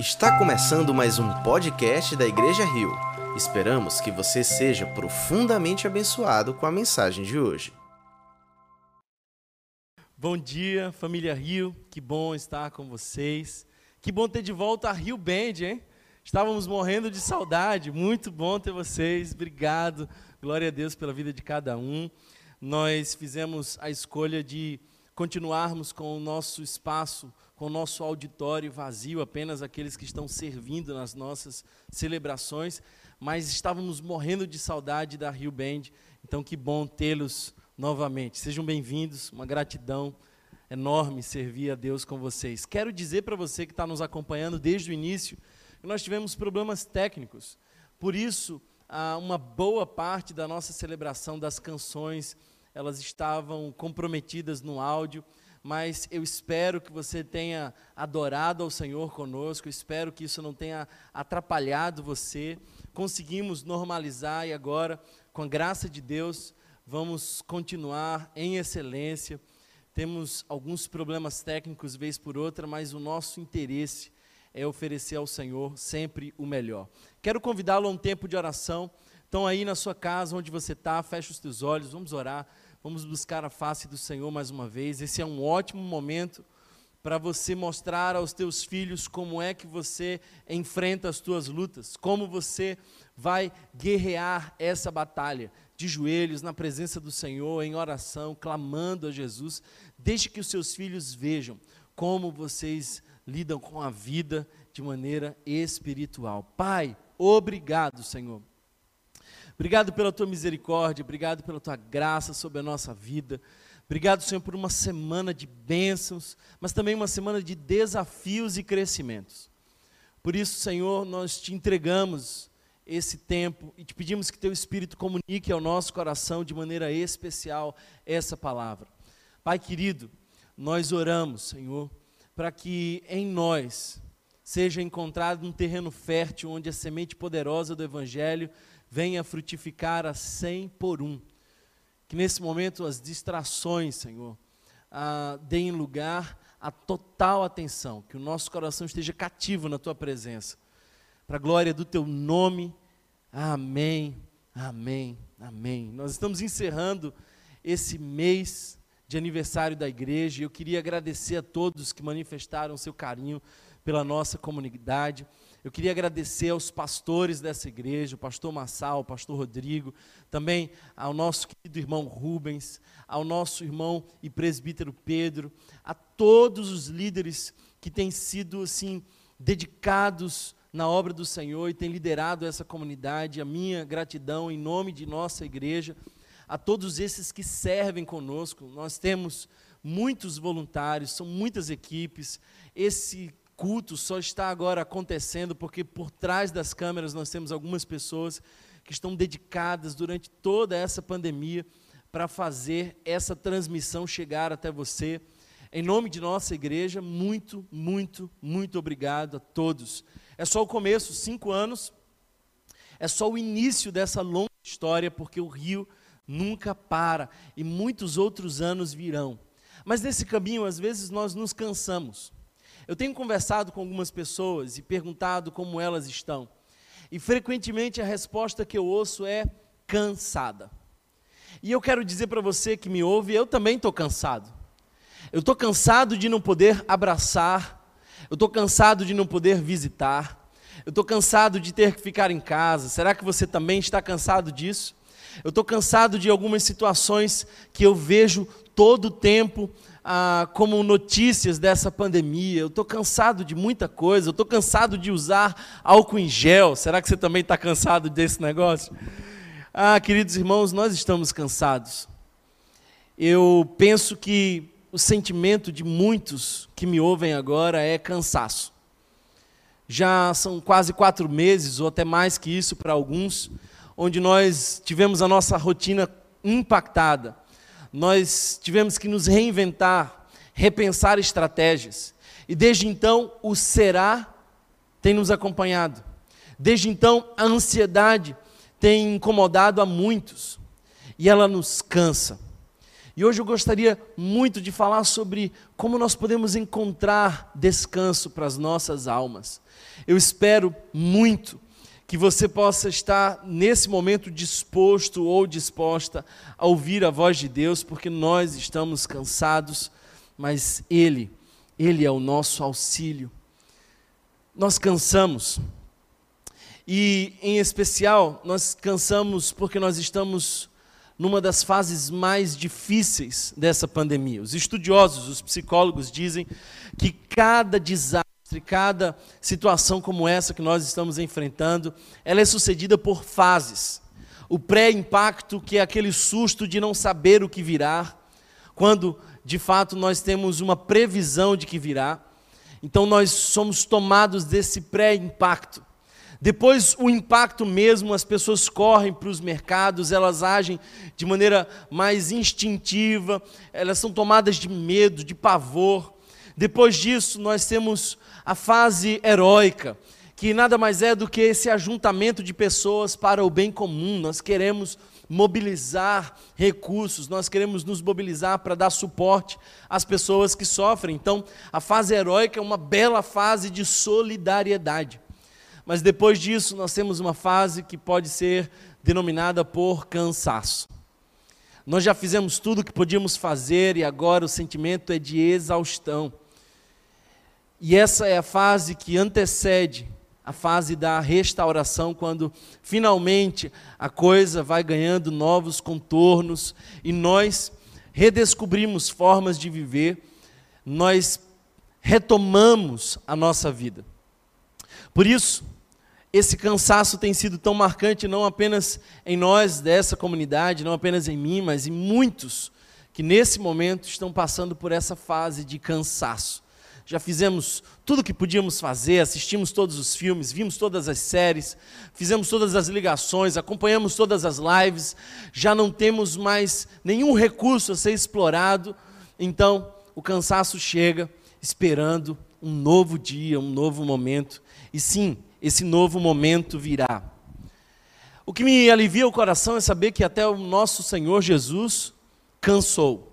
Está começando mais um podcast da Igreja Rio. Esperamos que você seja profundamente abençoado com a mensagem de hoje. Bom dia, família Rio. Que bom estar com vocês. Que bom ter de volta a Rio Band, hein? Estávamos morrendo de saudade. Muito bom ter vocês. Obrigado. Glória a Deus pela vida de cada um. Nós fizemos a escolha de continuarmos com o nosso espaço com o nosso auditório vazio, apenas aqueles que estão servindo nas nossas celebrações, mas estávamos morrendo de saudade da Rio Band, então que bom tê-los novamente. Sejam bem-vindos, uma gratidão enorme servir a Deus com vocês. Quero dizer para você que está nos acompanhando desde o início que nós tivemos problemas técnicos, por isso, uma boa parte da nossa celebração das canções elas estavam comprometidas no áudio mas eu espero que você tenha adorado ao Senhor conosco, espero que isso não tenha atrapalhado você. Conseguimos normalizar e agora, com a graça de Deus, vamos continuar em excelência. Temos alguns problemas técnicos, vez por outra, mas o nosso interesse é oferecer ao Senhor sempre o melhor. Quero convidá-lo a um tempo de oração. Então, aí na sua casa, onde você está, feche os teus olhos, vamos orar. Vamos buscar a face do Senhor mais uma vez. Esse é um ótimo momento para você mostrar aos teus filhos como é que você enfrenta as tuas lutas, como você vai guerrear essa batalha de joelhos na presença do Senhor, em oração, clamando a Jesus, desde que os seus filhos vejam como vocês lidam com a vida de maneira espiritual. Pai, obrigado, Senhor Obrigado pela tua misericórdia, obrigado pela tua graça sobre a nossa vida. Obrigado, Senhor, por uma semana de bênçãos, mas também uma semana de desafios e crescimentos. Por isso, Senhor, nós te entregamos esse tempo e te pedimos que teu Espírito comunique ao nosso coração de maneira especial essa palavra. Pai querido, nós oramos, Senhor, para que em nós seja encontrado um terreno fértil onde a semente poderosa do Evangelho venha frutificar a cem por um. Que nesse momento as distrações, Senhor, ah, deem lugar à total atenção, que o nosso coração esteja cativo na Tua presença. Para a glória do Teu nome, amém, amém, amém. Nós estamos encerrando esse mês de aniversário da igreja eu queria agradecer a todos que manifestaram seu carinho pela nossa comunidade. Eu queria agradecer aos pastores dessa igreja, o pastor Massal, o pastor Rodrigo, também ao nosso querido irmão Rubens, ao nosso irmão e presbítero Pedro, a todos os líderes que têm sido assim dedicados na obra do Senhor e têm liderado essa comunidade. A minha gratidão em nome de nossa igreja, a todos esses que servem conosco. Nós temos muitos voluntários, são muitas equipes. Esse culto só está agora acontecendo porque por trás das câmeras nós temos algumas pessoas que estão dedicadas durante toda essa pandemia para fazer essa transmissão chegar até você. Em nome de nossa igreja, muito, muito, muito obrigado a todos. É só o começo, cinco anos, é só o início dessa longa história, porque o Rio nunca para e muitos outros anos virão. Mas nesse caminho, às vezes, nós nos cansamos. Eu tenho conversado com algumas pessoas e perguntado como elas estão. E frequentemente a resposta que eu ouço é cansada. E eu quero dizer para você que me ouve, eu também estou cansado. Eu estou cansado de não poder abraçar, eu estou cansado de não poder visitar, eu estou cansado de ter que ficar em casa. Será que você também está cansado disso? Eu estou cansado de algumas situações que eu vejo todo o tempo ah, como notícias dessa pandemia. Eu estou cansado de muita coisa, eu estou cansado de usar álcool em gel. Será que você também está cansado desse negócio? Ah, queridos irmãos, nós estamos cansados. Eu penso que o sentimento de muitos que me ouvem agora é cansaço. Já são quase quatro meses, ou até mais que isso para alguns, onde nós tivemos a nossa rotina impactada nós tivemos que nos reinventar, repensar estratégias. E desde então, o será tem nos acompanhado. Desde então, a ansiedade tem incomodado a muitos. E ela nos cansa. E hoje eu gostaria muito de falar sobre como nós podemos encontrar descanso para as nossas almas. Eu espero muito que você possa estar nesse momento disposto ou disposta a ouvir a voz de Deus, porque nós estamos cansados, mas Ele, Ele é o nosso auxílio. Nós cansamos, e em especial, nós cansamos porque nós estamos numa das fases mais difíceis dessa pandemia. Os estudiosos, os psicólogos dizem que cada desastre, cada situação como essa que nós estamos enfrentando, ela é sucedida por fases. O pré-impacto, que é aquele susto de não saber o que virá, quando de fato nós temos uma previsão de que virá. Então nós somos tomados desse pré-impacto. Depois, o impacto mesmo, as pessoas correm para os mercados, elas agem de maneira mais instintiva, elas são tomadas de medo, de pavor. Depois disso, nós temos a fase heróica, que nada mais é do que esse ajuntamento de pessoas para o bem comum. Nós queremos mobilizar recursos, nós queremos nos mobilizar para dar suporte às pessoas que sofrem. Então, a fase heróica é uma bela fase de solidariedade. Mas depois disso, nós temos uma fase que pode ser denominada por cansaço. Nós já fizemos tudo o que podíamos fazer e agora o sentimento é de exaustão. E essa é a fase que antecede a fase da restauração, quando finalmente a coisa vai ganhando novos contornos e nós redescobrimos formas de viver, nós retomamos a nossa vida. Por isso, esse cansaço tem sido tão marcante não apenas em nós dessa comunidade, não apenas em mim, mas em muitos que nesse momento estão passando por essa fase de cansaço. Já fizemos tudo o que podíamos fazer, assistimos todos os filmes, vimos todas as séries, fizemos todas as ligações, acompanhamos todas as lives, já não temos mais nenhum recurso a ser explorado, então o cansaço chega esperando um novo dia, um novo momento. E sim, esse novo momento virá. O que me alivia o coração é saber que até o nosso Senhor Jesus cansou.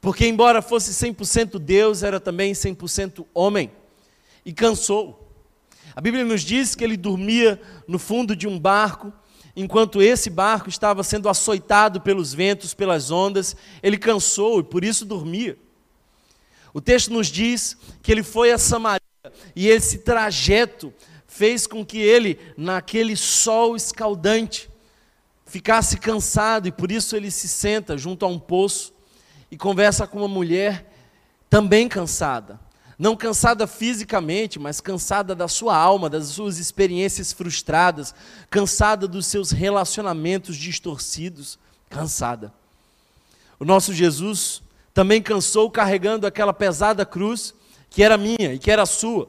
Porque, embora fosse 100% Deus, era também 100% homem. E cansou. A Bíblia nos diz que ele dormia no fundo de um barco, enquanto esse barco estava sendo açoitado pelos ventos, pelas ondas. Ele cansou e por isso dormia. O texto nos diz que ele foi a Samaria e esse trajeto fez com que ele, naquele sol escaldante, ficasse cansado e por isso ele se senta junto a um poço e conversa com uma mulher também cansada. Não cansada fisicamente, mas cansada da sua alma, das suas experiências frustradas, cansada dos seus relacionamentos distorcidos, cansada. O nosso Jesus também cansou carregando aquela pesada cruz que era minha e que era sua.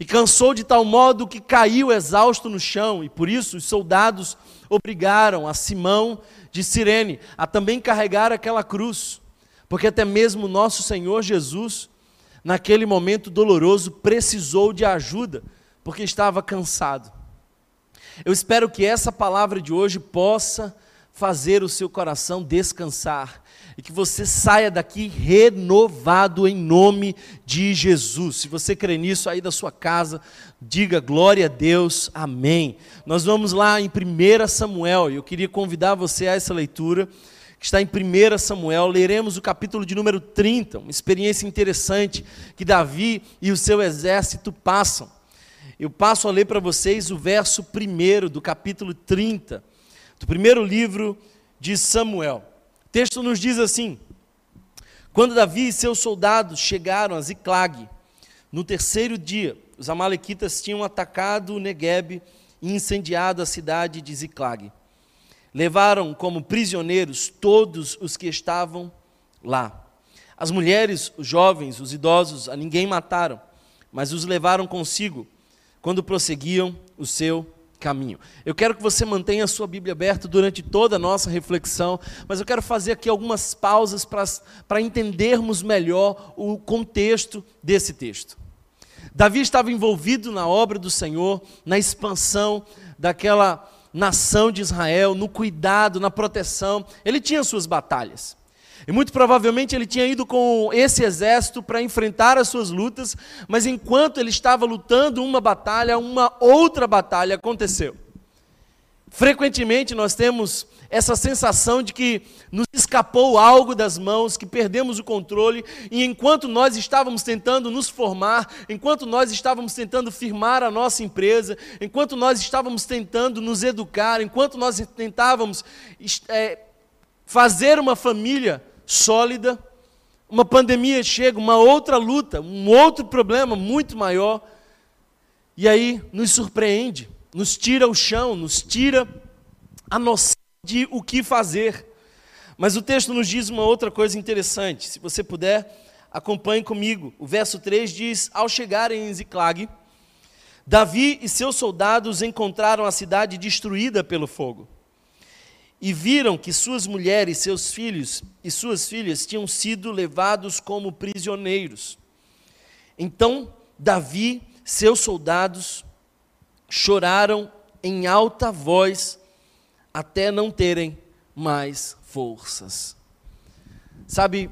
E cansou de tal modo que caiu exausto no chão, e por isso os soldados obrigaram a Simão de Cirene a também carregar aquela cruz, porque até mesmo nosso Senhor Jesus, naquele momento doloroso, precisou de ajuda, porque estava cansado. Eu espero que essa palavra de hoje possa fazer o seu coração descansar e que você saia daqui renovado em nome de Jesus. Se você crê nisso aí da sua casa, diga glória a Deus, amém. Nós vamos lá em 1 Samuel e eu queria convidar você a essa leitura que está em 1 Samuel, leremos o capítulo de número 30, uma experiência interessante que Davi e o seu exército passam. Eu passo a ler para vocês o verso 1 do capítulo 30, do primeiro livro de Samuel. O texto nos diz assim: Quando Davi e seus soldados chegaram a Ziclag, no terceiro dia, os amalequitas tinham atacado o Negueb e incendiado a cidade de Ziclag. Levaram como prisioneiros todos os que estavam lá. As mulheres, os jovens, os idosos, a ninguém mataram, mas os levaram consigo quando prosseguiam o seu caminho. Eu quero que você mantenha a sua Bíblia aberta durante toda a nossa reflexão, mas eu quero fazer aqui algumas pausas para entendermos melhor o contexto desse texto. Davi estava envolvido na obra do Senhor, na expansão daquela nação de Israel, no cuidado, na proteção. Ele tinha suas batalhas. E muito provavelmente ele tinha ido com esse exército para enfrentar as suas lutas, mas enquanto ele estava lutando uma batalha, uma outra batalha aconteceu. Frequentemente nós temos essa sensação de que nos escapou algo das mãos, que perdemos o controle, e enquanto nós estávamos tentando nos formar, enquanto nós estávamos tentando firmar a nossa empresa, enquanto nós estávamos tentando nos educar, enquanto nós tentávamos é, fazer uma família sólida, uma pandemia chega, uma outra luta, um outro problema muito maior, e aí nos surpreende, nos tira o chão, nos tira a noção de o que fazer. Mas o texto nos diz uma outra coisa interessante. Se você puder, acompanhe comigo. O verso 3 diz: Ao chegarem em Ziclag, Davi e seus soldados encontraram a cidade destruída pelo fogo. E viram que suas mulheres, seus filhos e suas filhas tinham sido levados como prisioneiros. Então Davi, seus soldados, choraram em alta voz até não terem mais forças. Sabe,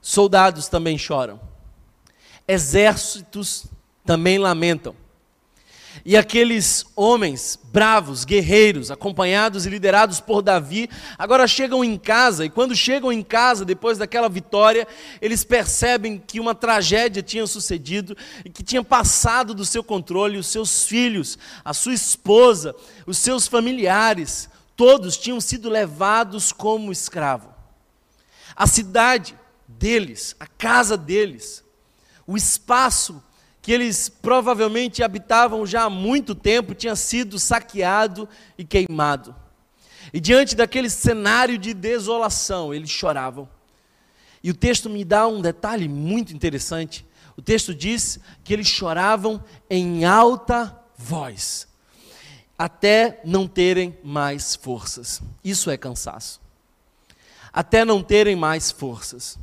soldados também choram, exércitos também lamentam. E aqueles homens bravos, guerreiros, acompanhados e liderados por Davi, agora chegam em casa, e quando chegam em casa, depois daquela vitória, eles percebem que uma tragédia tinha sucedido e que tinha passado do seu controle os seus filhos, a sua esposa, os seus familiares, todos tinham sido levados como escravo. A cidade deles, a casa deles, o espaço que eles provavelmente habitavam já há muito tempo tinha sido saqueado e queimado. E diante daquele cenário de desolação, eles choravam. E o texto me dá um detalhe muito interessante. O texto diz que eles choravam em alta voz, até não terem mais forças. Isso é cansaço. Até não terem mais forças.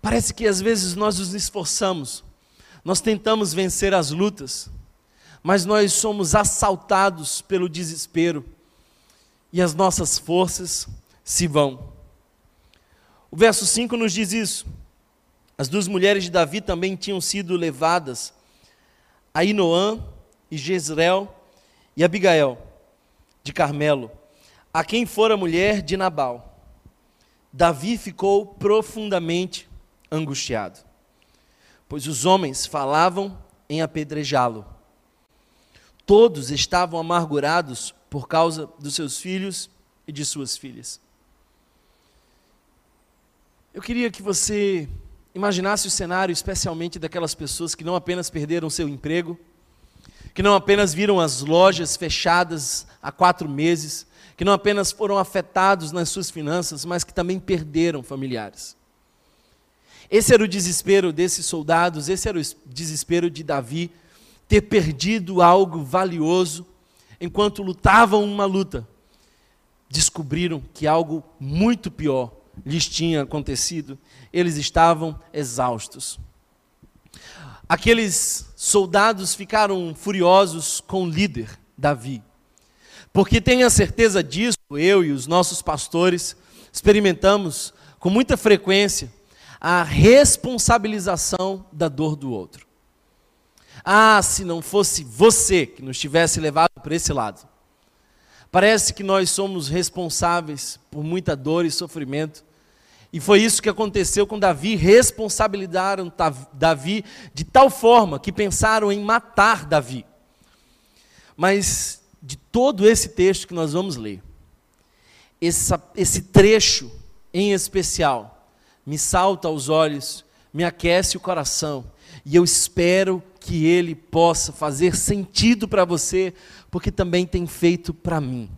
Parece que às vezes nós nos esforçamos, nós tentamos vencer as lutas, mas nós somos assaltados pelo desespero e as nossas forças se vão. O verso 5 nos diz isso. As duas mulheres de Davi também tinham sido levadas, Ainoã e Jezreel e Abigail, de Carmelo, a quem fora mulher de Nabal. Davi ficou profundamente angustiado pois os homens falavam em apedrejá-lo. Todos estavam amargurados por causa dos seus filhos e de suas filhas. Eu queria que você imaginasse o cenário, especialmente daquelas pessoas que não apenas perderam seu emprego, que não apenas viram as lojas fechadas há quatro meses, que não apenas foram afetados nas suas finanças, mas que também perderam familiares. Esse era o desespero desses soldados, esse era o desespero de Davi, ter perdido algo valioso enquanto lutavam uma luta. Descobriram que algo muito pior lhes tinha acontecido, eles estavam exaustos. Aqueles soldados ficaram furiosos com o líder, Davi, porque tenha certeza disso, eu e os nossos pastores experimentamos com muita frequência a responsabilização da dor do outro. Ah, se não fosse você que nos tivesse levado por esse lado. Parece que nós somos responsáveis por muita dor e sofrimento. E foi isso que aconteceu com Davi. Responsabilizaram Davi de tal forma que pensaram em matar Davi. Mas de todo esse texto que nós vamos ler, essa, esse trecho em especial, me salta aos olhos, me aquece o coração, e eu espero que ele possa fazer sentido para você, porque também tem feito para mim.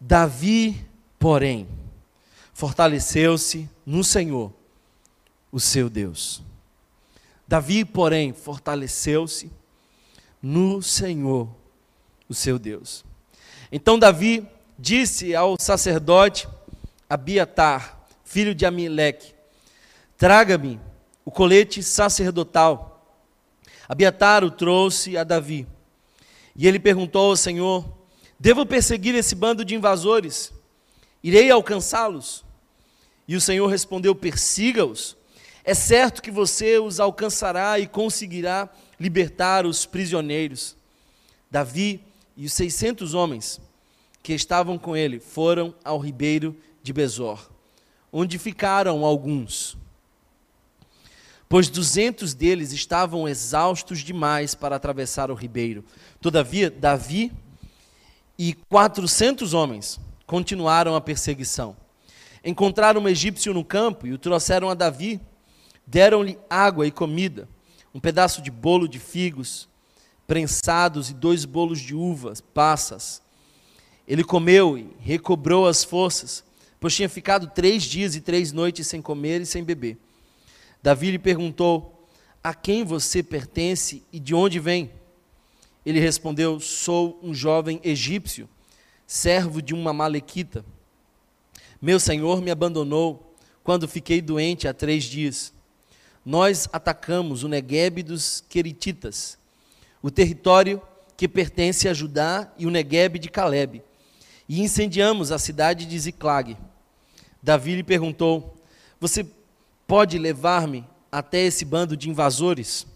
Davi, porém, fortaleceu-se no Senhor, o seu Deus. Davi, porém, fortaleceu-se no Senhor, o seu Deus. Então Davi disse ao sacerdote Abiatar: filho de Amileque, traga-me o colete sacerdotal. Abiatar o trouxe a Davi. E ele perguntou ao Senhor: Devo perseguir esse bando de invasores? Irei alcançá-los? E o Senhor respondeu: Persiga-os. É certo que você os alcançará e conseguirá libertar os prisioneiros. Davi e os seiscentos homens que estavam com ele foram ao ribeiro de Besor, onde ficaram alguns. Pois duzentos deles estavam exaustos demais para atravessar o ribeiro. Todavia, Davi e quatrocentos homens continuaram a perseguição. Encontraram um egípcio no campo e o trouxeram a Davi. Deram-lhe água e comida, um pedaço de bolo de figos prensados e dois bolos de uvas passas. Ele comeu e recobrou as forças, pois tinha ficado três dias e três noites sem comer e sem beber. Davi lhe perguntou: A quem você pertence e de onde vem? Ele respondeu: Sou um jovem egípcio, servo de uma malequita. Meu senhor me abandonou quando fiquei doente há três dias. Nós atacamos o Negueb dos Querititas, o território que pertence a Judá e o Negueb de Caleb, e incendiamos a cidade de Ziclag. Davi lhe perguntou: Você pode levar-me até esse bando de invasores?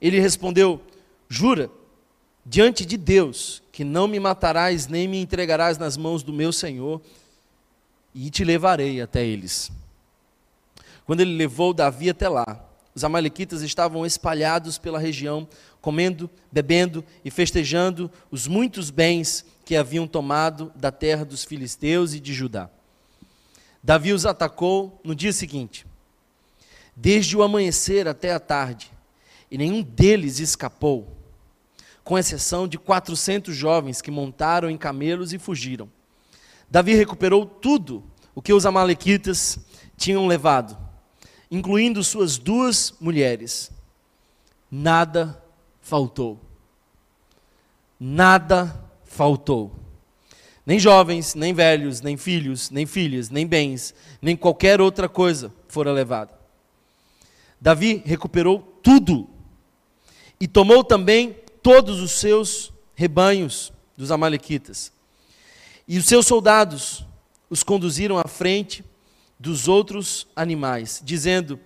Ele respondeu: Jura, diante de Deus, que não me matarás nem me entregarás nas mãos do meu senhor e te levarei até eles. Quando ele levou Davi até lá, os amalequitas estavam espalhados pela região, comendo, bebendo e festejando os muitos bens que haviam tomado da terra dos filisteus e de Judá. Davi os atacou no dia seguinte, desde o amanhecer até a tarde, e nenhum deles escapou, com exceção de 400 jovens que montaram em camelos e fugiram. Davi recuperou tudo o que os Amalequitas tinham levado, incluindo suas duas mulheres. Nada faltou. Nada faltou. Nem jovens, nem velhos, nem filhos, nem filhas, nem bens, nem qualquer outra coisa fora levada. Davi recuperou tudo e tomou também todos os seus rebanhos dos Amalequitas e os seus soldados os conduziram à frente dos outros animais, dizendo: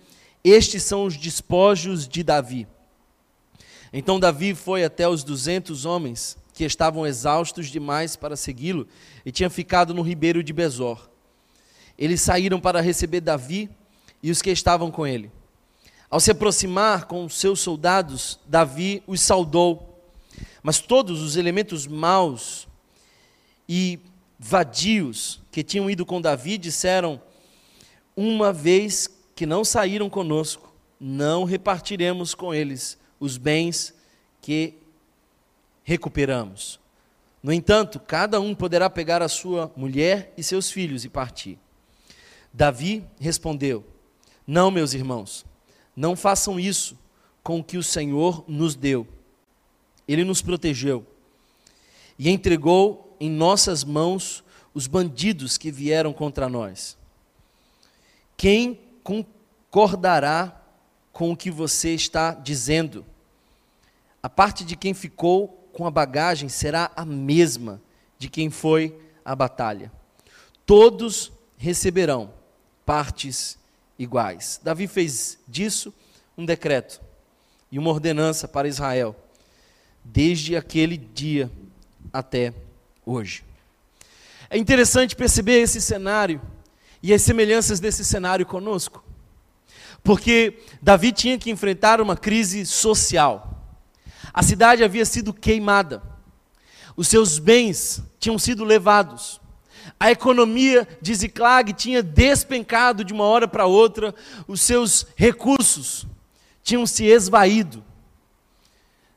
Estes são os despojos de Davi. Então Davi foi até os duzentos homens que estavam exaustos demais para segui-lo e tinham ficado no ribeiro de Besor. Eles saíram para receber Davi e os que estavam com ele. Ao se aproximar com seus soldados, Davi os saudou, mas todos os elementos maus e vadios que tinham ido com Davi disseram: Uma vez que não saíram conosco, não repartiremos com eles os bens que recuperamos. No entanto, cada um poderá pegar a sua mulher e seus filhos e partir. Davi respondeu: Não, meus irmãos, não façam isso com o que o Senhor nos deu. Ele nos protegeu e entregou em nossas mãos os bandidos que vieram contra nós. Quem concordará com o que você está dizendo? A parte de quem ficou com a bagagem será a mesma de quem foi à batalha. Todos receberão partes iguais. Davi fez disso um decreto e uma ordenança para Israel, desde aquele dia até hoje. É interessante perceber esse cenário e as semelhanças desse cenário conosco, porque Davi tinha que enfrentar uma crise social. A cidade havia sido queimada, os seus bens tinham sido levados, a economia de Ziklag tinha despencado de uma hora para outra, os seus recursos tinham se esvaído.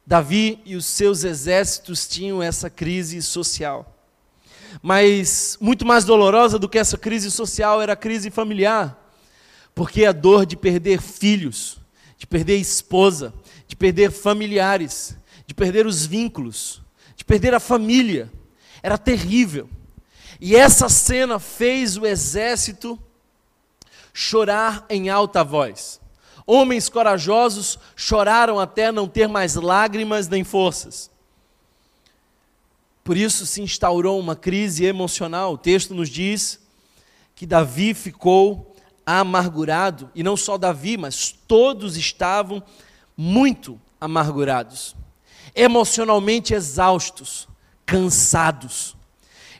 Davi e os seus exércitos tinham essa crise social. Mas muito mais dolorosa do que essa crise social era a crise familiar, porque a dor de perder filhos, de perder esposa, de perder familiares, de perder os vínculos, de perder a família, era terrível. E essa cena fez o exército chorar em alta voz. Homens corajosos choraram até não ter mais lágrimas nem forças. Por isso se instaurou uma crise emocional. O texto nos diz que Davi ficou amargurado, e não só Davi, mas todos estavam muito amargurados, emocionalmente exaustos, cansados.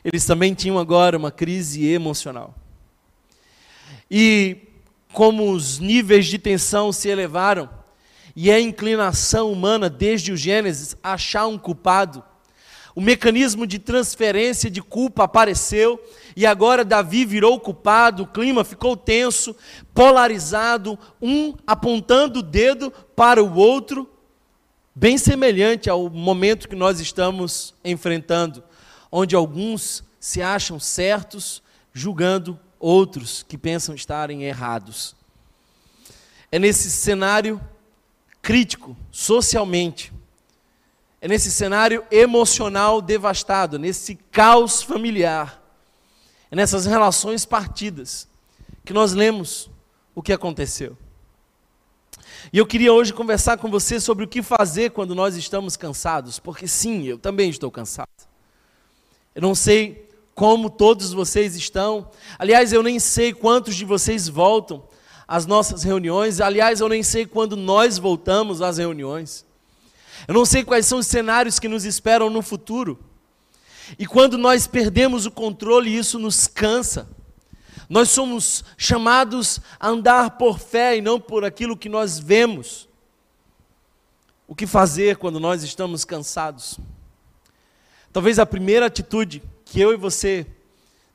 Eles também tinham agora uma crise emocional. E como os níveis de tensão se elevaram, e a inclinação humana desde o Gênesis achar um culpado, o mecanismo de transferência de culpa apareceu e agora Davi virou culpado, o clima ficou tenso, polarizado, um apontando o dedo para o outro, bem semelhante ao momento que nós estamos enfrentando, onde alguns se acham certos, julgando outros que pensam estarem errados. É nesse cenário crítico, socialmente, é nesse cenário emocional devastado, nesse caos familiar, é nessas relações partidas, que nós lemos o que aconteceu. E eu queria hoje conversar com você sobre o que fazer quando nós estamos cansados, porque sim, eu também estou cansado. Eu não sei como todos vocês estão, aliás, eu nem sei quantos de vocês voltam às nossas reuniões, aliás, eu nem sei quando nós voltamos às reuniões. Eu não sei quais são os cenários que nos esperam no futuro. E quando nós perdemos o controle, isso nos cansa. Nós somos chamados a andar por fé e não por aquilo que nós vemos. O que fazer quando nós estamos cansados? Talvez a primeira atitude que eu e você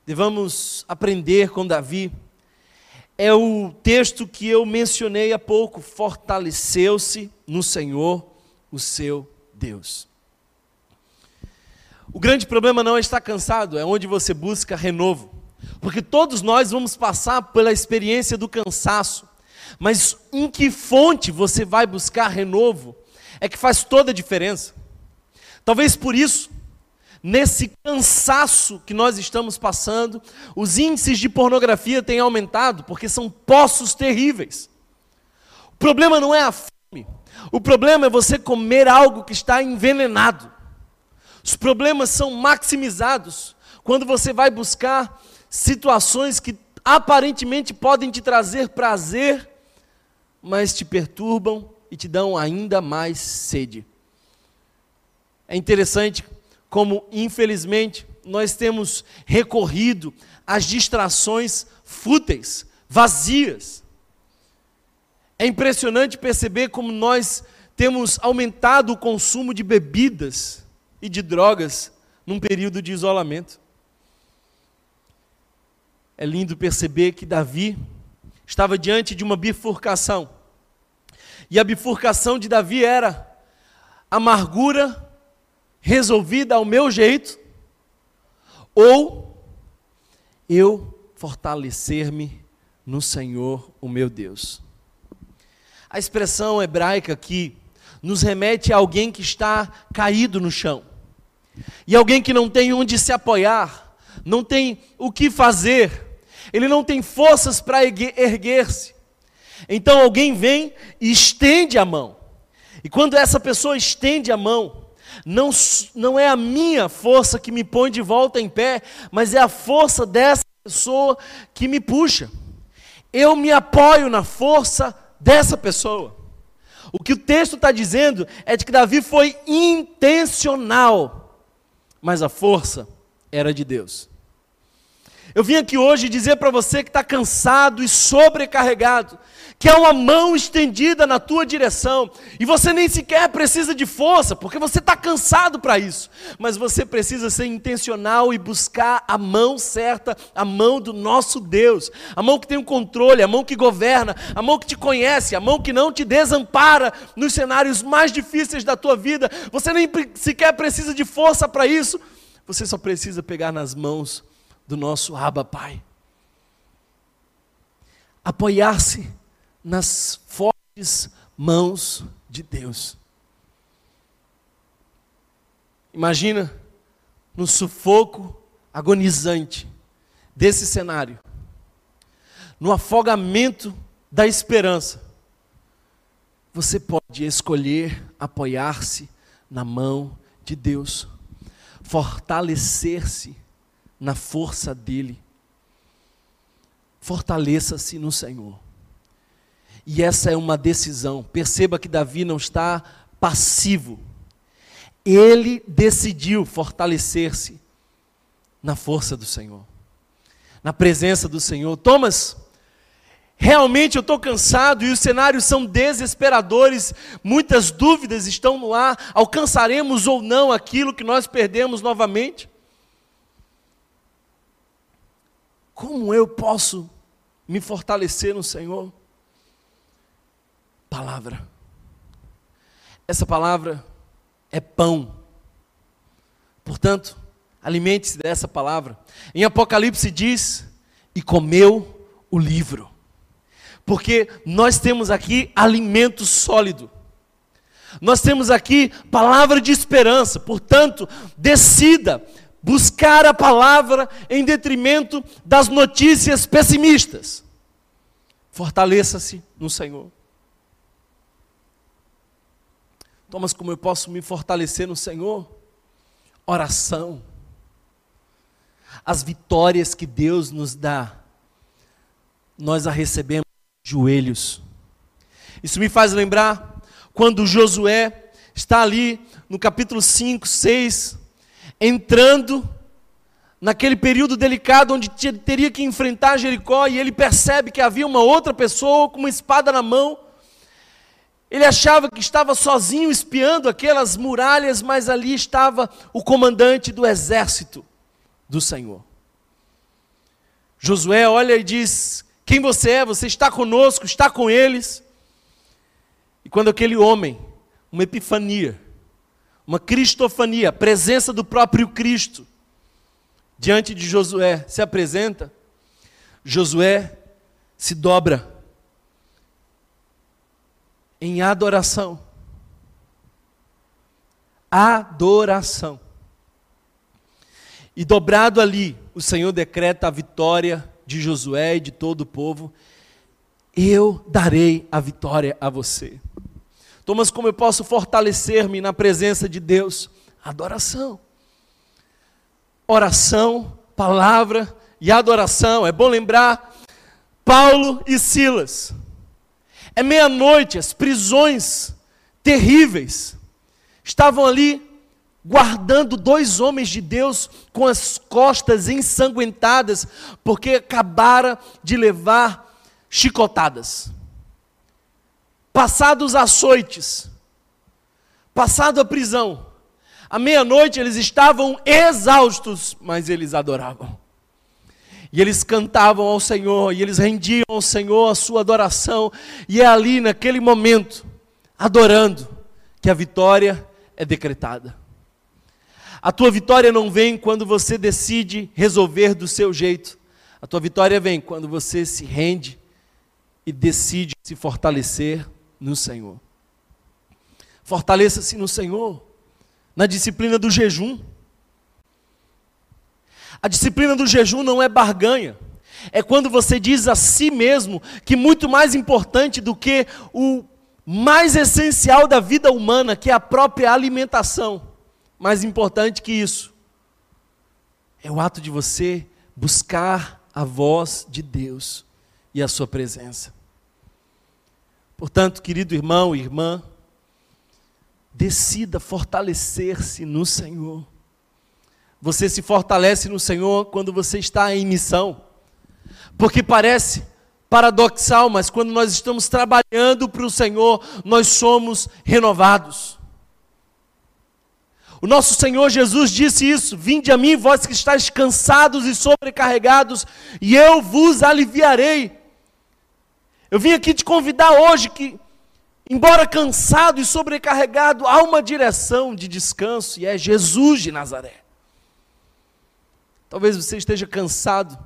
devamos aprender com Davi é o texto que eu mencionei há pouco: fortaleceu-se no Senhor o seu Deus. O grande problema não é estar cansado, é onde você busca renovo. Porque todos nós vamos passar pela experiência do cansaço. Mas em que fonte você vai buscar renovo é que faz toda a diferença. Talvez por isso, nesse cansaço que nós estamos passando, os índices de pornografia têm aumentado, porque são poços terríveis. O problema não é a fome, o problema é você comer algo que está envenenado. Os problemas são maximizados quando você vai buscar situações que aparentemente podem te trazer prazer, mas te perturbam e te dão ainda mais sede. É interessante como, infelizmente, nós temos recorrido às distrações fúteis, vazias. É impressionante perceber como nós temos aumentado o consumo de bebidas e de drogas num período de isolamento. É lindo perceber que Davi estava diante de uma bifurcação. E a bifurcação de Davi era amargura resolvida ao meu jeito, ou eu fortalecer-me no Senhor, o meu Deus. A expressão hebraica aqui nos remete a alguém que está caído no chão. E alguém que não tem onde se apoiar, não tem o que fazer, ele não tem forças para erguer-se. Então alguém vem e estende a mão. E quando essa pessoa estende a mão, não, não é a minha força que me põe de volta em pé, mas é a força dessa pessoa que me puxa. Eu me apoio na força dessa pessoa. O que o texto está dizendo é de que Davi foi intencional, mas a força era de Deus. Eu vim aqui hoje dizer para você que está cansado e sobrecarregado, que há uma mão estendida na tua direção, e você nem sequer precisa de força, porque você está cansado para isso, mas você precisa ser intencional e buscar a mão certa, a mão do nosso Deus, a mão que tem o controle, a mão que governa, a mão que te conhece, a mão que não te desampara nos cenários mais difíceis da tua vida, você nem sequer precisa de força para isso, você só precisa pegar nas mãos do nosso Abba Pai. Apoiar-se nas fortes mãos de Deus. Imagina no sufoco agonizante desse cenário, no afogamento da esperança, você pode escolher apoiar-se na mão de Deus, fortalecer-se na força dele. Fortaleça-se no Senhor. E essa é uma decisão. Perceba que Davi não está passivo. Ele decidiu fortalecer-se na força do Senhor, na presença do Senhor. Thomas, realmente eu estou cansado e os cenários são desesperadores, muitas dúvidas estão no ar. Alcançaremos ou não aquilo que nós perdemos novamente? Como eu posso me fortalecer no Senhor? Palavra. Essa palavra é pão. Portanto, alimente-se dessa palavra. Em Apocalipse diz: e comeu o livro. Porque nós temos aqui alimento sólido. Nós temos aqui palavra de esperança. Portanto, decida buscar a palavra em detrimento das notícias pessimistas. Fortaleça-se no Senhor. Thomas, como eu posso me fortalecer no Senhor? Oração. As vitórias que Deus nos dá, nós a recebemos de joelhos. Isso me faz lembrar quando Josué está ali no capítulo 5, 6, entrando naquele período delicado onde teria que enfrentar Jericó e ele percebe que havia uma outra pessoa com uma espada na mão ele achava que estava sozinho espiando aquelas muralhas, mas ali estava o comandante do exército do Senhor. Josué olha e diz: Quem você é? Você está conosco, está com eles. E quando aquele homem, uma epifania, uma cristofania, a presença do próprio Cristo, diante de Josué se apresenta, Josué se dobra em adoração. Adoração. E dobrado ali, o Senhor decreta a vitória de Josué e de todo o povo. Eu darei a vitória a você. Thomas, como eu posso fortalecer-me na presença de Deus? Adoração. Oração, palavra e adoração. É bom lembrar Paulo e Silas é meia-noite, as prisões terríveis estavam ali guardando dois homens de Deus com as costas ensanguentadas, porque acabara de levar chicotadas. Passados açoites, passado a prisão, à meia-noite eles estavam exaustos, mas eles adoravam. E eles cantavam ao Senhor, e eles rendiam ao Senhor a sua adoração, e é ali, naquele momento, adorando, que a vitória é decretada. A tua vitória não vem quando você decide resolver do seu jeito, a tua vitória vem quando você se rende e decide se fortalecer no Senhor. Fortaleça-se no Senhor, na disciplina do jejum. A disciplina do jejum não é barganha. É quando você diz a si mesmo que muito mais importante do que o mais essencial da vida humana, que é a própria alimentação, mais importante que isso, é o ato de você buscar a voz de Deus e a sua presença. Portanto, querido irmão e irmã, decida fortalecer-se no Senhor. Você se fortalece no Senhor quando você está em missão. Porque parece paradoxal, mas quando nós estamos trabalhando para o Senhor, nós somos renovados. O nosso Senhor Jesus disse isso: Vinde a mim, vós que estáis cansados e sobrecarregados, e eu vos aliviarei. Eu vim aqui te convidar hoje que, embora cansado e sobrecarregado, há uma direção de descanso, e é Jesus de Nazaré. Talvez você esteja cansado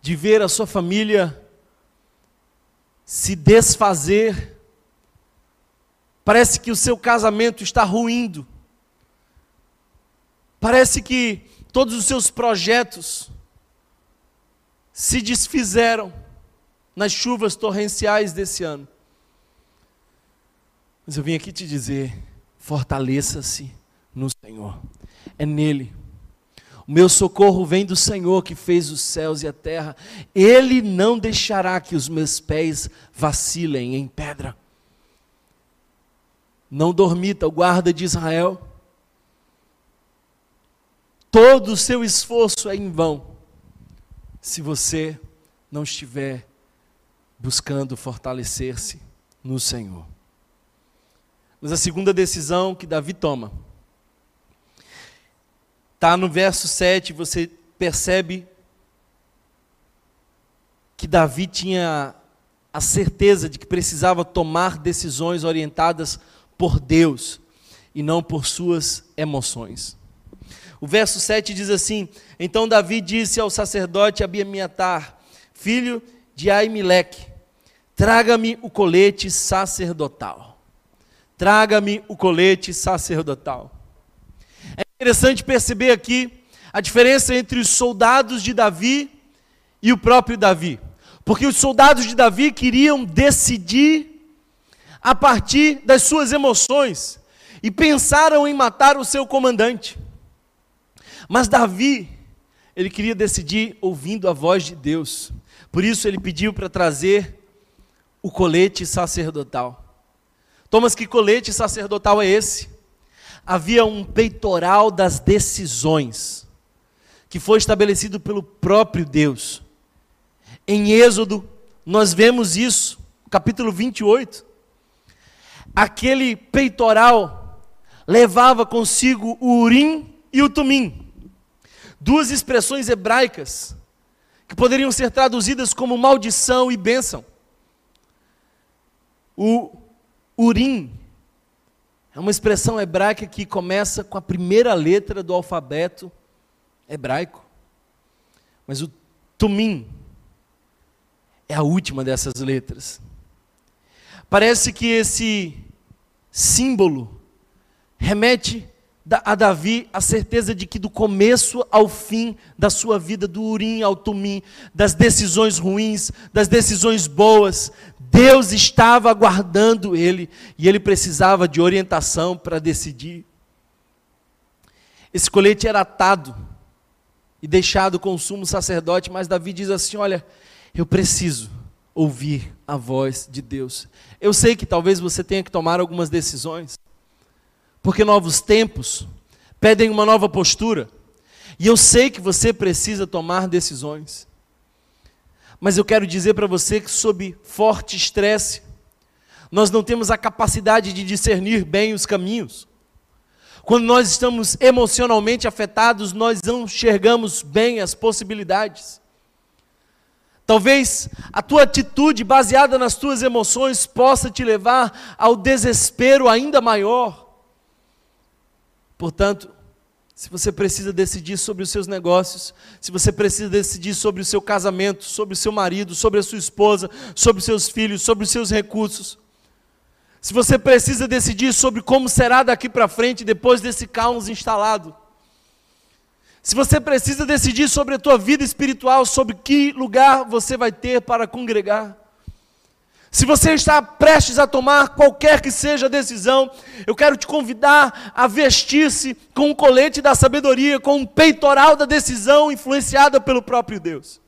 de ver a sua família se desfazer. Parece que o seu casamento está ruindo. Parece que todos os seus projetos se desfizeram nas chuvas torrenciais desse ano. Mas eu vim aqui te dizer: fortaleça-se no Senhor. É nele O meu socorro vem do Senhor que fez os céus e a terra. Ele não deixará que os meus pés vacilem em pedra. Não dormita o guarda de Israel. Todo o seu esforço é em vão se você não estiver buscando fortalecer-se no Senhor. Mas a segunda decisão que Davi toma está no verso 7, você percebe que Davi tinha a certeza de que precisava tomar decisões orientadas por Deus e não por suas emoções. O verso 7 diz assim: Então Davi disse ao sacerdote Abiamiatar, filho de Aimeleque: Traga-me o colete sacerdotal. Traga-me o colete sacerdotal. Interessante perceber aqui a diferença entre os soldados de Davi e o próprio Davi. Porque os soldados de Davi queriam decidir a partir das suas emoções e pensaram em matar o seu comandante. Mas Davi, ele queria decidir ouvindo a voz de Deus. Por isso ele pediu para trazer o colete sacerdotal. Thomas, que colete sacerdotal é esse? Havia um peitoral das decisões, que foi estabelecido pelo próprio Deus. Em Êxodo, nós vemos isso, capítulo 28. Aquele peitoral levava consigo o urim e o tumim duas expressões hebraicas que poderiam ser traduzidas como maldição e bênção. O Urim é uma expressão hebraica que começa com a primeira letra do alfabeto hebraico. Mas o Tumim é a última dessas letras. Parece que esse símbolo remete a Davi a certeza de que do começo ao fim da sua vida, do Urim ao Tumim, das decisões ruins, das decisões boas, Deus estava aguardando ele e ele precisava de orientação para decidir. Esse colete era atado e deixado com o sumo sacerdote, mas Davi diz assim: Olha, eu preciso ouvir a voz de Deus. Eu sei que talvez você tenha que tomar algumas decisões porque novos tempos pedem uma nova postura. E eu sei que você precisa tomar decisões. Mas eu quero dizer para você que, sob forte estresse, nós não temos a capacidade de discernir bem os caminhos. Quando nós estamos emocionalmente afetados, nós não enxergamos bem as possibilidades. Talvez a tua atitude baseada nas tuas emoções possa te levar ao desespero ainda maior. Portanto, se você precisa decidir sobre os seus negócios, se você precisa decidir sobre o seu casamento, sobre o seu marido, sobre a sua esposa, sobre os seus filhos, sobre os seus recursos, se você precisa decidir sobre como será daqui para frente depois desse caos instalado, se você precisa decidir sobre a tua vida espiritual, sobre que lugar você vai ter para congregar, se você está prestes a tomar qualquer que seja a decisão, eu quero te convidar a vestir-se com o colete da sabedoria, com o peitoral da decisão influenciada pelo próprio Deus.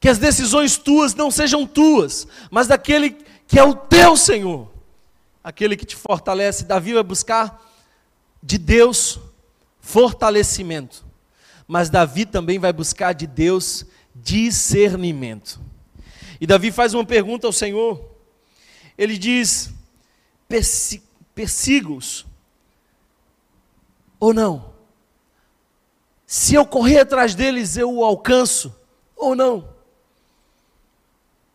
Que as decisões tuas não sejam tuas, mas daquele que é o teu Senhor, aquele que te fortalece. Davi vai buscar de Deus fortalecimento, mas Davi também vai buscar de Deus discernimento. E Davi faz uma pergunta ao Senhor. Ele diz: persiga-os ou não? Se eu correr atrás deles, eu o alcanço ou não?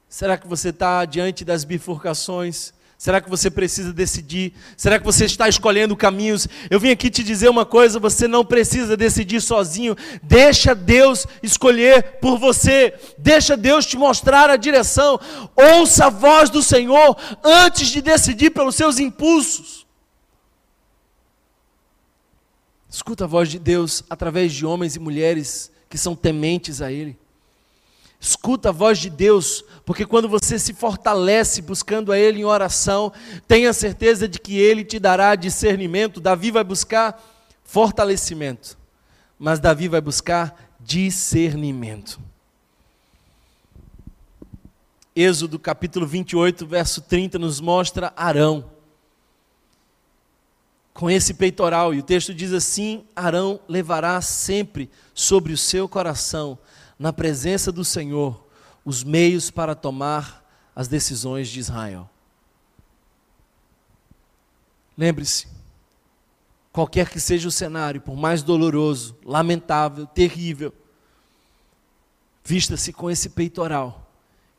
Será que você está diante das bifurcações Será que você precisa decidir? Será que você está escolhendo caminhos? Eu vim aqui te dizer uma coisa: você não precisa decidir sozinho. Deixa Deus escolher por você. Deixa Deus te mostrar a direção. Ouça a voz do Senhor antes de decidir pelos seus impulsos. Escuta a voz de Deus através de homens e mulheres que são tementes a Ele. Escuta a voz de Deus, porque quando você se fortalece buscando a Ele em oração, tenha certeza de que Ele te dará discernimento. Davi vai buscar fortalecimento, mas Davi vai buscar discernimento. Êxodo capítulo 28, verso 30 nos mostra Arão com esse peitoral, e o texto diz assim: Arão levará sempre sobre o seu coração, na presença do Senhor, os meios para tomar as decisões de Israel. Lembre-se, qualquer que seja o cenário, por mais doloroso, lamentável, terrível, vista-se com esse peitoral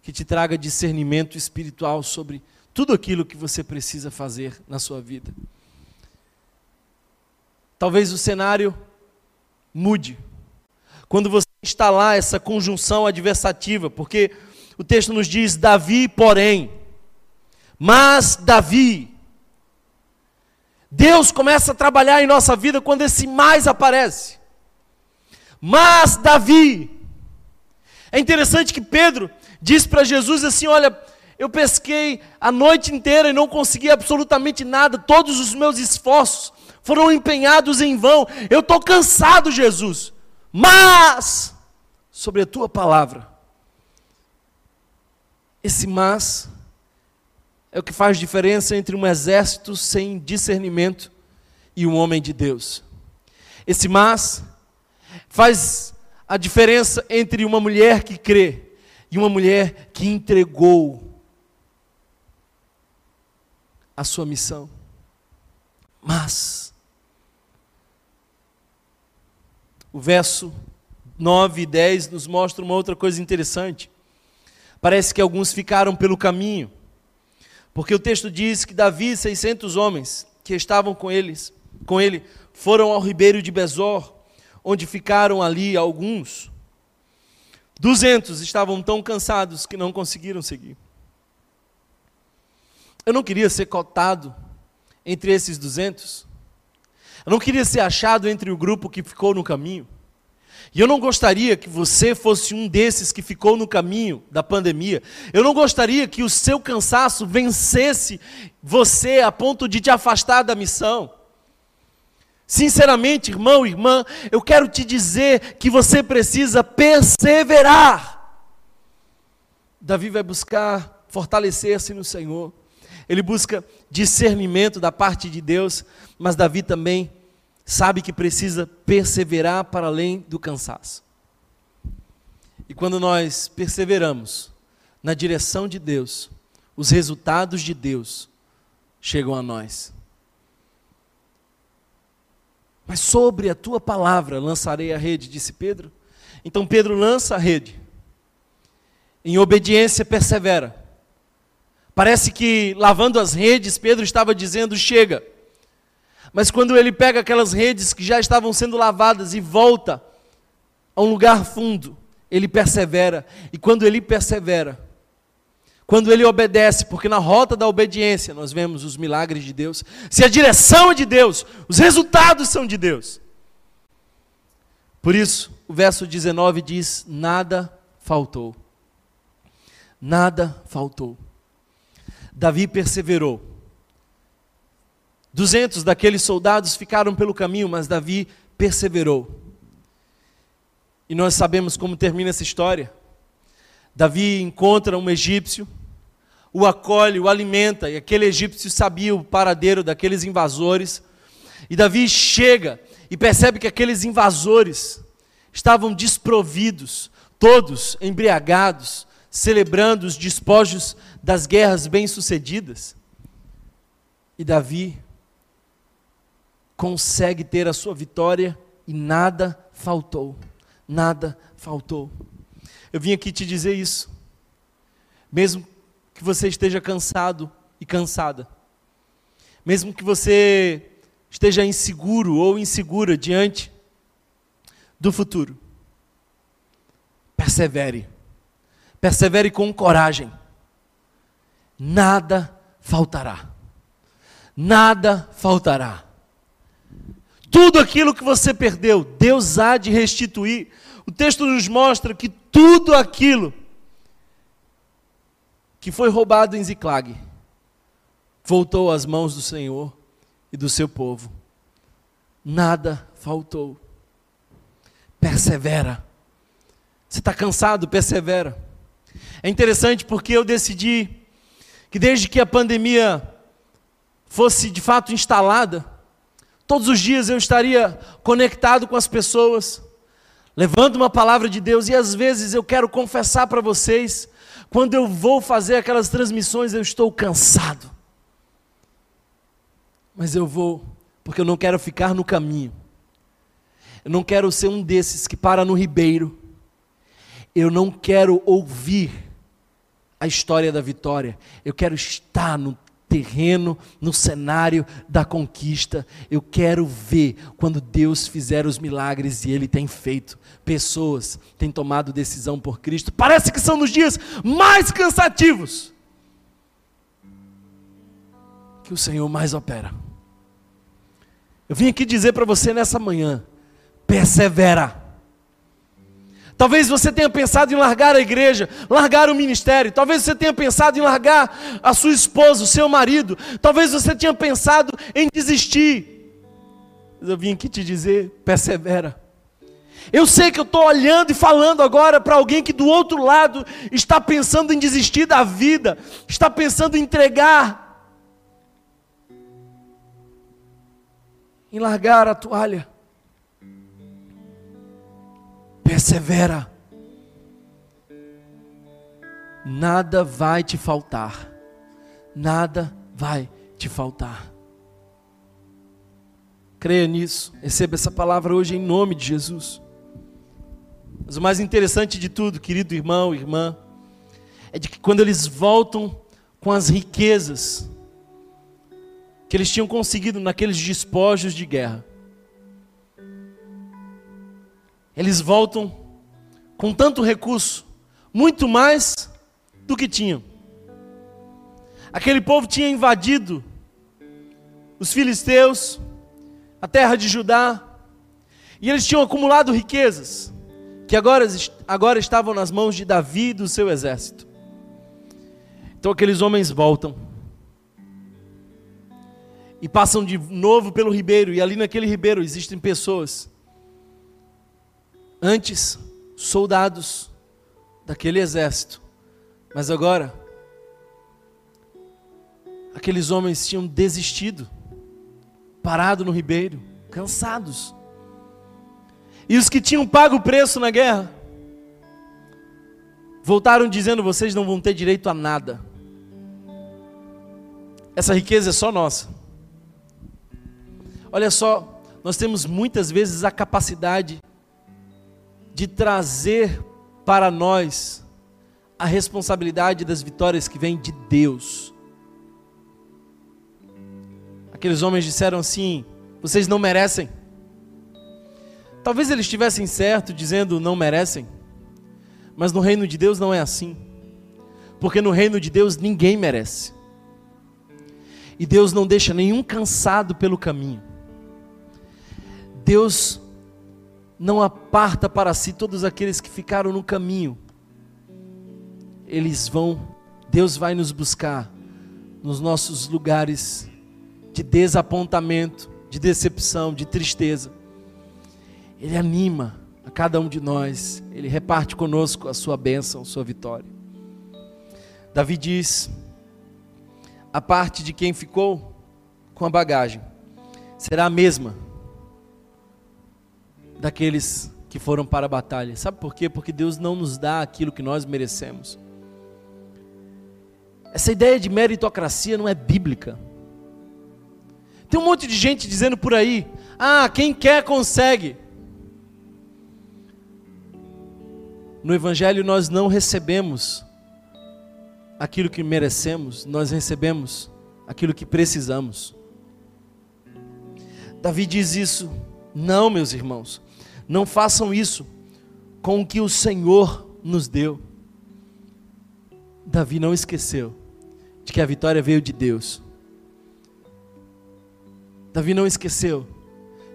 que te traga discernimento espiritual sobre tudo aquilo que você precisa fazer na sua vida. Talvez o cenário mude. Quando você instalar essa conjunção adversativa, porque o texto nos diz Davi, porém, mas Davi. Deus começa a trabalhar em nossa vida quando esse mais aparece. Mas Davi. É interessante que Pedro diz para Jesus assim: Olha, eu pesquei a noite inteira e não consegui absolutamente nada, todos os meus esforços foram empenhados em vão. Eu estou cansado, Jesus. Mas, sobre a tua palavra, esse mas é o que faz diferença entre um exército sem discernimento e um homem de Deus. Esse mas faz a diferença entre uma mulher que crê e uma mulher que entregou a sua missão. Mas o verso 9 e 10 nos mostra uma outra coisa interessante. Parece que alguns ficaram pelo caminho, porque o texto diz que Davi e 600 homens que estavam com eles, com ele, foram ao ribeiro de Bezor, onde ficaram ali alguns. 200 estavam tão cansados que não conseguiram seguir. Eu não queria ser cotado entre esses 200. Eu não queria ser achado entre o grupo que ficou no caminho. E eu não gostaria que você fosse um desses que ficou no caminho da pandemia. Eu não gostaria que o seu cansaço vencesse você a ponto de te afastar da missão. Sinceramente, irmão, irmã, eu quero te dizer que você precisa perseverar. Davi vai buscar fortalecer-se no Senhor. Ele busca discernimento da parte de Deus, mas Davi também sabe que precisa perseverar para além do cansaço. E quando nós perseveramos na direção de Deus, os resultados de Deus chegam a nós. Mas sobre a tua palavra lançarei a rede, disse Pedro. Então Pedro lança a rede. Em obediência persevera. Parece que lavando as redes, Pedro estava dizendo: chega. Mas quando ele pega aquelas redes que já estavam sendo lavadas e volta a um lugar fundo, ele persevera. E quando ele persevera, quando ele obedece, porque na rota da obediência nós vemos os milagres de Deus. Se a direção é de Deus, os resultados são de Deus. Por isso, o verso 19 diz: Nada faltou. Nada faltou. Davi perseverou. Duzentos daqueles soldados ficaram pelo caminho, mas Davi perseverou. E nós sabemos como termina essa história. Davi encontra um egípcio, o acolhe, o alimenta, e aquele egípcio sabia o paradeiro daqueles invasores. E Davi chega e percebe que aqueles invasores estavam desprovidos, todos embriagados, celebrando os despojos das guerras bem-sucedidas. E Davi consegue ter a sua vitória e nada faltou. Nada faltou. Eu vim aqui te dizer isso. Mesmo que você esteja cansado e cansada, mesmo que você esteja inseguro ou insegura diante do futuro, persevere. Persevere com coragem nada faltará. Nada faltará. Tudo aquilo que você perdeu, Deus há de restituir. O texto nos mostra que tudo aquilo que foi roubado em Ziclag voltou às mãos do Senhor e do seu povo. nada faltou. Persevera. Você está cansado? Persevera. É interessante porque eu decidi que desde que a pandemia fosse de fato instalada, todos os dias eu estaria conectado com as pessoas, levando uma palavra de Deus, e às vezes eu quero confessar para vocês, quando eu vou fazer aquelas transmissões, eu estou cansado. Mas eu vou, porque eu não quero ficar no caminho. Eu não quero ser um desses que para no ribeiro. Eu não quero ouvir a história da vitória. Eu quero estar no terreno, no cenário da conquista. Eu quero ver quando Deus fizer os milagres e Ele tem feito. Pessoas têm tomado decisão por Cristo. Parece que são nos dias mais cansativos que o Senhor mais opera. Eu vim aqui dizer para você nessa manhã: persevera. Talvez você tenha pensado em largar a igreja, largar o ministério. Talvez você tenha pensado em largar a sua esposa, o seu marido. Talvez você tenha pensado em desistir. Mas eu vim aqui te dizer: persevera. Eu sei que eu estou olhando e falando agora para alguém que do outro lado está pensando em desistir da vida, está pensando em entregar, em largar a toalha. Persevera. Nada vai te faltar. Nada vai te faltar. Creia nisso. Receba essa palavra hoje em nome de Jesus. Mas o mais interessante de tudo, querido irmão, irmã, é de que quando eles voltam com as riquezas que eles tinham conseguido naqueles despojos de guerra, eles voltam com tanto recurso, muito mais do que tinham. Aquele povo tinha invadido os filisteus, a terra de Judá, e eles tinham acumulado riquezas, que agora, agora estavam nas mãos de Davi e do seu exército. Então aqueles homens voltam e passam de novo pelo ribeiro, e ali naquele ribeiro existem pessoas Antes, soldados daquele exército, mas agora, aqueles homens tinham desistido, parado no ribeiro, cansados. E os que tinham pago o preço na guerra, voltaram dizendo: vocês não vão ter direito a nada. Essa riqueza é só nossa. Olha só, nós temos muitas vezes a capacidade de trazer para nós a responsabilidade das vitórias que vêm de Deus. Aqueles homens disseram assim: vocês não merecem. Talvez eles estivessem certo dizendo não merecem, mas no reino de Deus não é assim, porque no reino de Deus ninguém merece, e Deus não deixa nenhum cansado pelo caminho. Deus não aparta para si todos aqueles que ficaram no caminho. Eles vão, Deus vai nos buscar nos nossos lugares de desapontamento, de decepção, de tristeza. Ele anima a cada um de nós, ele reparte conosco a sua bênção, a sua vitória. Davi diz: a parte de quem ficou com a bagagem será a mesma daqueles que foram para a batalha. Sabe por quê? Porque Deus não nos dá aquilo que nós merecemos. Essa ideia de meritocracia não é bíblica. Tem um monte de gente dizendo por aí: ah, quem quer consegue. No Evangelho nós não recebemos aquilo que merecemos, nós recebemos aquilo que precisamos. Davi diz isso, não, meus irmãos. Não façam isso com o que o Senhor nos deu. Davi não esqueceu de que a vitória veio de Deus. Davi não esqueceu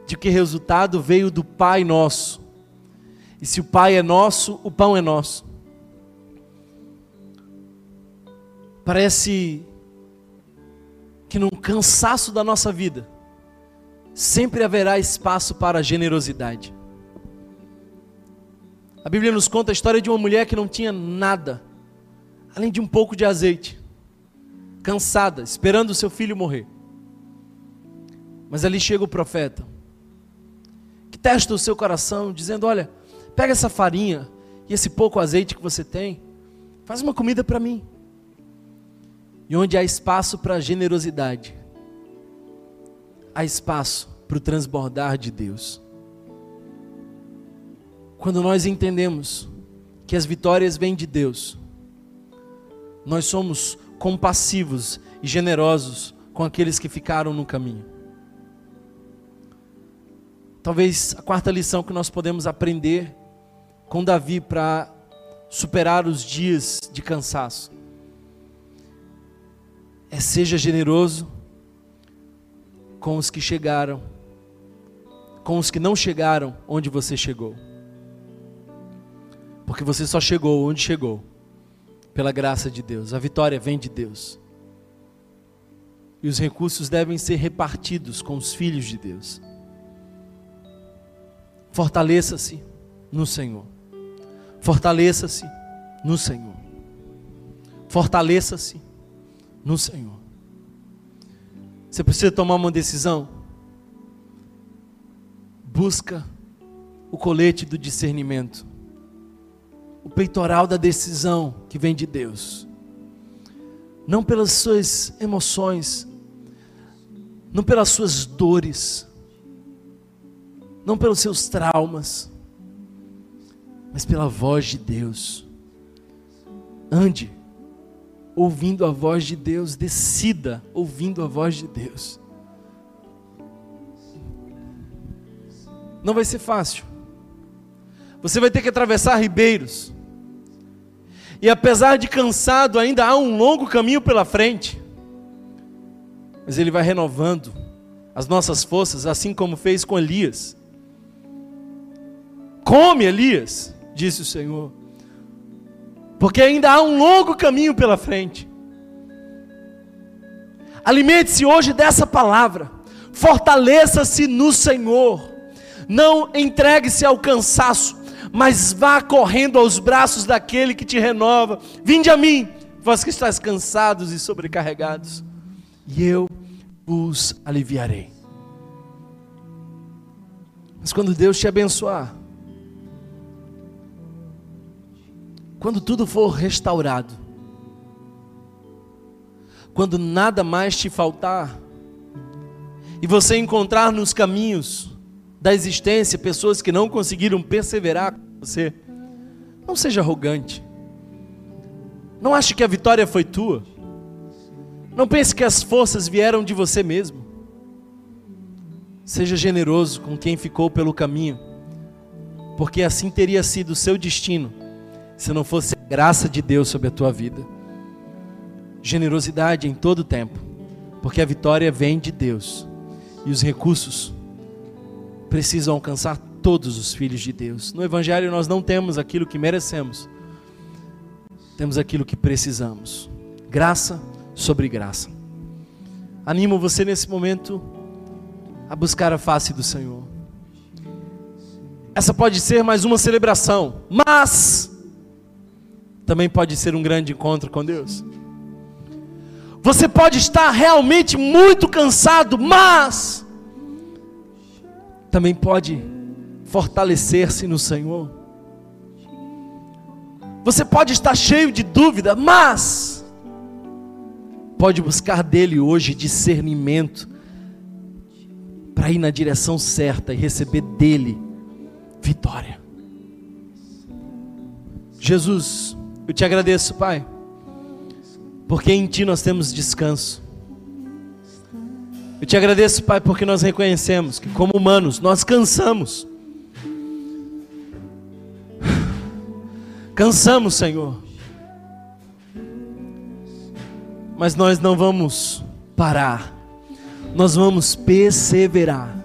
de que resultado veio do Pai nosso. E se o Pai é nosso, o pão é nosso. Parece que num cansaço da nossa vida, sempre haverá espaço para generosidade. A Bíblia nos conta a história de uma mulher que não tinha nada, além de um pouco de azeite, cansada, esperando o seu filho morrer. Mas ali chega o profeta, que testa o seu coração, dizendo: Olha, pega essa farinha e esse pouco azeite que você tem, faz uma comida para mim. E onde há espaço para generosidade, há espaço para o transbordar de Deus. Quando nós entendemos que as vitórias vêm de Deus, nós somos compassivos e generosos com aqueles que ficaram no caminho. Talvez a quarta lição que nós podemos aprender com Davi para superar os dias de cansaço é seja generoso com os que chegaram, com os que não chegaram onde você chegou. Porque você só chegou onde chegou pela graça de Deus. A vitória vem de Deus. E os recursos devem ser repartidos com os filhos de Deus. Fortaleça-se no Senhor. Fortaleça-se no Senhor. Fortaleça-se no Senhor. Você precisa tomar uma decisão. Busca o colete do discernimento. O peitoral da decisão que vem de Deus. Não pelas suas emoções, não pelas suas dores, não pelos seus traumas, mas pela voz de Deus. Ande ouvindo a voz de Deus, decida ouvindo a voz de Deus. Não vai ser fácil. Você vai ter que atravessar ribeiros. E apesar de cansado, ainda há um longo caminho pela frente. Mas Ele vai renovando as nossas forças, assim como fez com Elias. Come, Elias, disse o Senhor, porque ainda há um longo caminho pela frente. Alimente-se hoje dessa palavra, fortaleça-se no Senhor, não entregue-se ao cansaço, mas vá correndo aos braços daquele que te renova. Vinde a mim, vós que estáis cansados e sobrecarregados, e eu vos aliviarei. Mas quando Deus te abençoar, quando tudo for restaurado, quando nada mais te faltar, e você encontrar nos caminhos da existência pessoas que não conseguiram perseverar com você, não seja arrogante, não ache que a vitória foi tua, não pense que as forças vieram de você mesmo, seja generoso com quem ficou pelo caminho, porque assim teria sido o seu destino se não fosse a graça de Deus sobre a tua vida. Generosidade em todo tempo, porque a vitória vem de Deus e os recursos precisam alcançar todos os filhos de Deus. No Evangelho nós não temos aquilo que merecemos, temos aquilo que precisamos. Graça sobre graça. Animo você nesse momento a buscar a face do Senhor. Essa pode ser mais uma celebração, mas também pode ser um grande encontro com Deus. Você pode estar realmente muito cansado, mas também pode fortalecer-se no Senhor. Você pode estar cheio de dúvida, mas pode buscar dele hoje discernimento para ir na direção certa e receber dele vitória. Jesus eu te agradeço, Pai, porque em Ti nós temos descanso. Eu te agradeço, Pai, porque nós reconhecemos que, como humanos, nós cansamos. Cansamos, Senhor. Mas nós não vamos parar, nós vamos perseverar,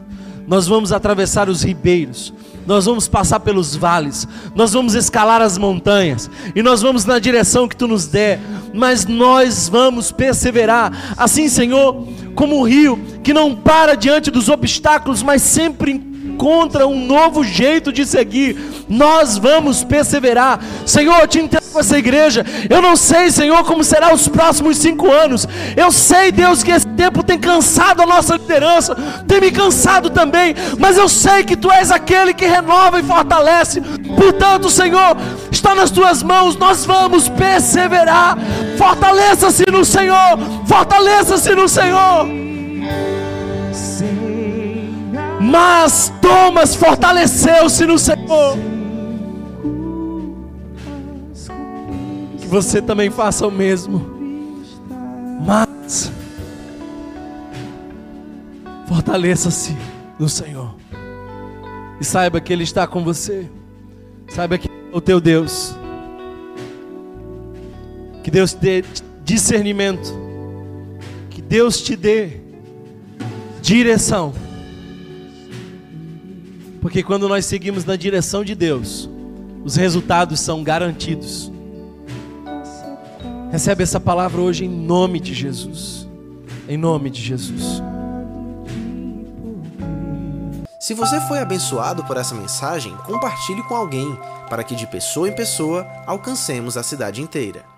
nós vamos atravessar os ribeiros, nós vamos passar pelos vales, nós vamos escalar as montanhas, e nós vamos na direção que tu nos der, mas nós vamos perseverar. Assim, Senhor, como o rio que não para diante dos obstáculos, mas sempre encontra um novo jeito de seguir, nós vamos perseverar. Senhor, eu te entrego essa igreja. Eu não sei, Senhor, como será os próximos cinco anos. Eu sei, Deus, que esse tempo tem cansado a nossa liderança, tem me cansado também, mas eu sei que Tu és aquele que renova e fortalece. Portanto, Senhor, está nas Tuas mãos, nós vamos perseverar. Fortaleça-se no Senhor, fortaleça-se no Senhor. Mas Thomas fortaleceu-se no Senhor. Que você também faça o mesmo. Mas fortaleça-se no Senhor. E saiba que Ele está com você. Saiba que é o teu Deus. Que Deus te dê discernimento. Que Deus te dê direção. Porque quando nós seguimos na direção de Deus, os resultados são garantidos. Recebe essa palavra hoje em nome de Jesus. Em nome de Jesus. Se você foi abençoado por essa mensagem, compartilhe com alguém, para que de pessoa em pessoa alcancemos a cidade inteira.